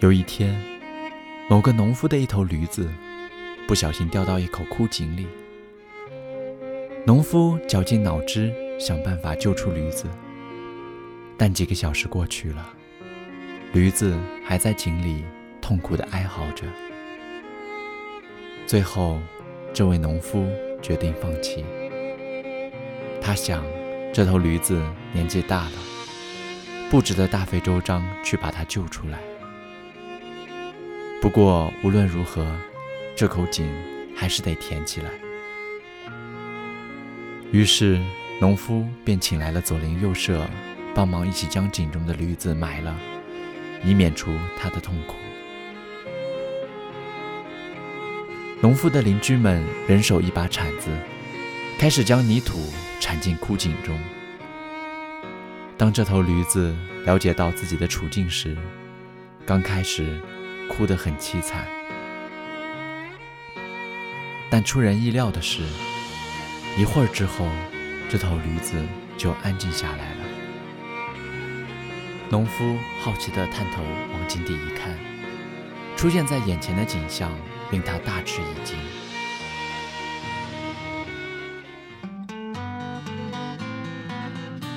有一天，某个农夫的一头驴子不小心掉到一口枯井里。农夫绞尽脑汁想办法救出驴子，但几个小时过去了，驴子还在井里痛苦地哀嚎着。最后，这位农夫决定放弃。他想，这头驴子年纪大了，不值得大费周章去把它救出来。不过无论如何，这口井还是得填起来。于是，农夫便请来了左邻右舍，帮忙一起将井中的驴子埋了，以免除他的痛苦。农夫的邻居们人手一把铲子，开始将泥土铲进枯井中。当这头驴子了解到自己的处境时，刚开始。哭得很凄惨，但出人意料的是，一会儿之后，这头驴子就安静下来了。农夫好奇地探头往井底一看，出现在眼前的景象令他大吃一惊。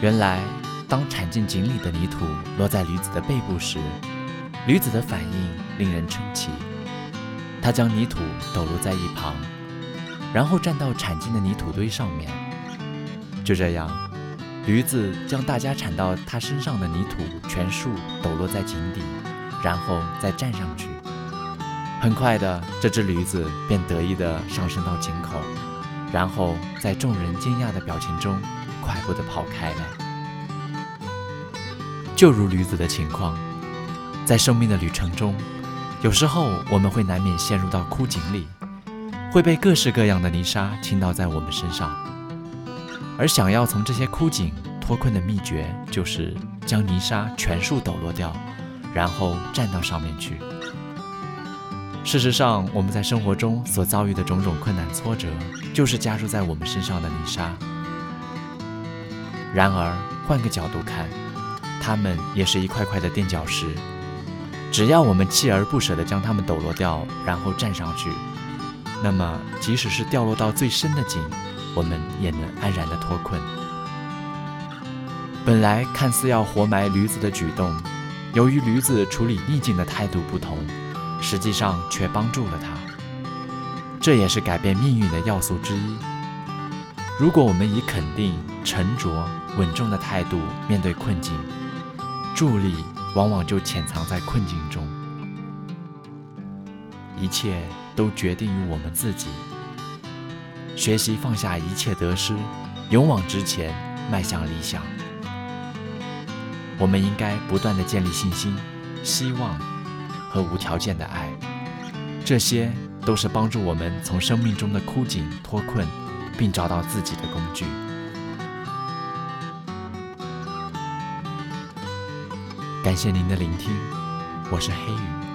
原来，当铲进井里的泥土落在驴子的背部时，驴子的反应令人称奇，他将泥土抖落在一旁，然后站到铲进的泥土堆上面。就这样，驴子将大家铲到它身上的泥土全数抖落在井底，然后再站上去。很快的，这只驴子便得意地上升到井口，然后在众人惊讶的表情中，快步地跑开了。就如驴子的情况。在生命的旅程中，有时候我们会难免陷入到枯井里，会被各式各样的泥沙倾倒在我们身上。而想要从这些枯井脱困的秘诀，就是将泥沙全数抖落掉，然后站到上面去。事实上，我们在生活中所遭遇的种种困难挫折，就是加注在我们身上的泥沙。然而，换个角度看，它们也是一块块的垫脚石。只要我们锲而不舍地将它们抖落掉，然后站上去，那么即使是掉落到最深的井，我们也能安然地脱困。本来看似要活埋驴子的举动，由于驴子处理逆境的态度不同，实际上却帮助了它。这也是改变命运的要素之一。如果我们以肯定、沉着、稳重的态度面对困境，助力。往往就潜藏在困境中，一切都决定于我们自己。学习放下一切得失，勇往直前，迈向理想。我们应该不断的建立信心、希望和无条件的爱，这些都是帮助我们从生命中的枯井脱困，并找到自己的工具。感谢您的聆听，我是黑雨。